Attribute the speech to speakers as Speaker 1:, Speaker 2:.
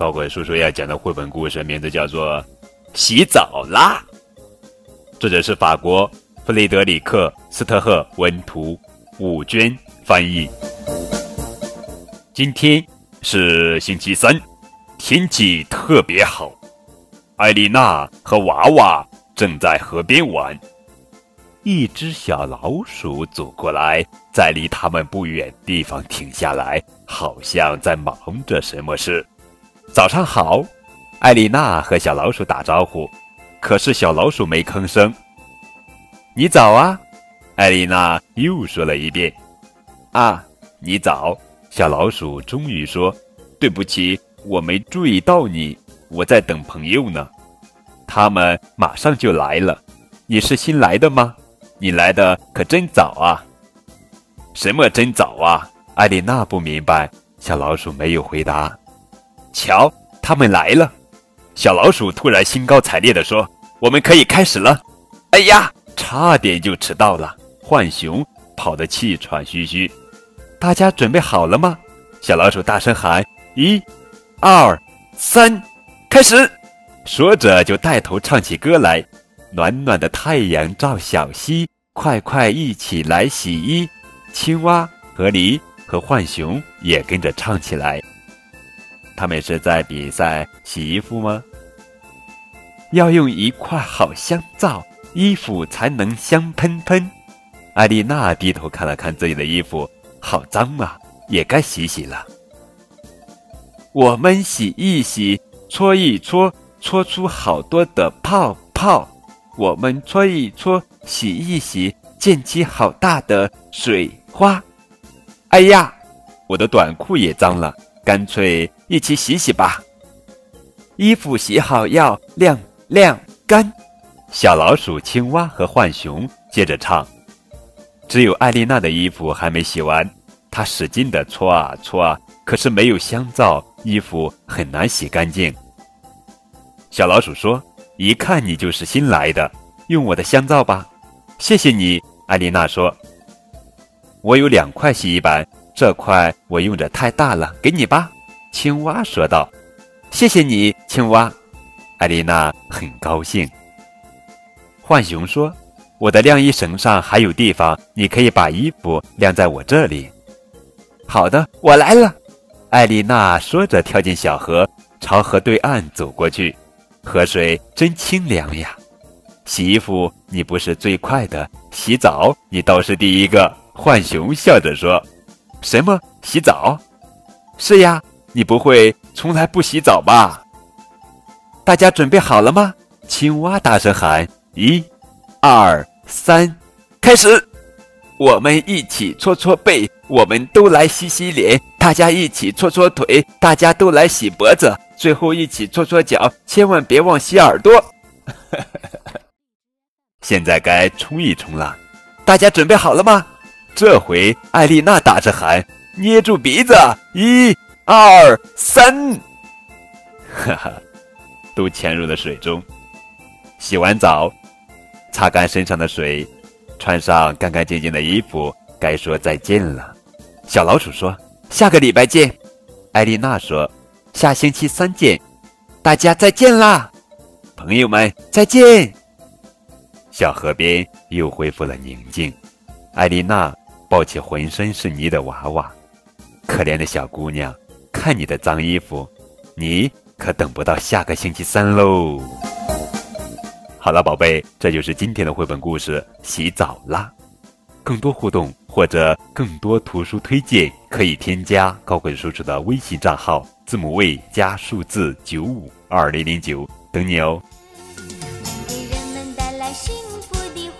Speaker 1: 高个叔叔要讲的绘本故事名字叫做《洗澡啦》，作者是法国弗雷德里克·斯特赫文图，武娟翻译。今天是星期三，天气特别好。艾丽娜和娃娃正在河边玩，一只小老鼠走过来，在离他们不远地方停下来。好像在忙着什么事。早上好，艾丽娜和小老鼠打招呼，可是小老鼠没吭声。你早啊，艾丽娜又说了一遍。啊，你早，小老鼠终于说：“对不起，我没注意到你，我在等朋友呢，他们马上就来了。你是新来的吗？你来的可真早啊！什么真早啊？”艾丽娜不明白，小老鼠没有回答。瞧，他们来了！小老鼠突然兴高采烈地说：“我们可以开始了！”哎呀，差点就迟到了。浣熊跑得气喘吁吁。大家准备好了吗？小老鼠大声喊：“一、二、三，开始！”说着就带头唱起歌来：“暖暖的太阳照小溪，快快一起来洗衣。”青蛙和狸。和浣熊也跟着唱起来。他们是在比赛洗衣服吗？要用一块好香皂，衣服才能香喷喷。艾丽娜低头看了看自己的衣服，好脏啊，也该洗洗了。我们洗一洗，搓一搓，搓出好多的泡泡。我们搓一搓，洗一洗，溅起好大的水花。哎呀，我的短裤也脏了，干脆一起洗洗吧。衣服洗好要晾晾干。小老鼠、青蛙和浣熊接着唱。只有艾丽娜的衣服还没洗完，她使劲地搓啊搓啊，可是没有香皂，衣服很难洗干净。小老鼠说：“一看你就是新来的，用我的香皂吧。”谢谢你，艾丽娜说。我有两块洗衣板，这块我用着太大了，给你吧。”青蛙说道。“谢谢你，青蛙。”艾丽娜很高兴。浣熊说：“我的晾衣绳上还有地方，你可以把衣服晾在我这里。”“好的，我来了。”艾丽娜说着跳进小河，朝河对岸走过去。河水真清凉呀！洗衣服你不是最快的，洗澡你倒是第一个。浣熊笑着说：“什么洗澡？是呀，你不会从来不洗澡吧？”大家准备好了吗？青蛙大声喊：“一、二、三，开始！我们一起搓搓背，我们都来洗洗脸，大家一起搓搓腿，大家都来洗脖子，最后一起搓搓脚，千万别忘洗耳朵。”现在该冲一冲了，大家准备好了吗？这回艾丽娜打着喊，捏住鼻子，一、二、三，哈哈，都潜入了水中。洗完澡，擦干身上的水，穿上干干净净的衣服，该说再见了。小老鼠说：“下个礼拜见。”艾丽娜说：“下星期三见。”大家再见啦，朋友们再见。小河边又恢复了宁静。艾丽娜。抱起浑身是泥的娃娃，可怜的小姑娘，看你的脏衣服，你可等不到下个星期三喽。好了，宝贝，这就是今天的绘本故事。洗澡啦！更多互动或者更多图书推荐，可以添加高贵叔叔的微信账号，字母 V 加数字九五二零零九，等你哦。
Speaker 2: 我当初把你脚脚下的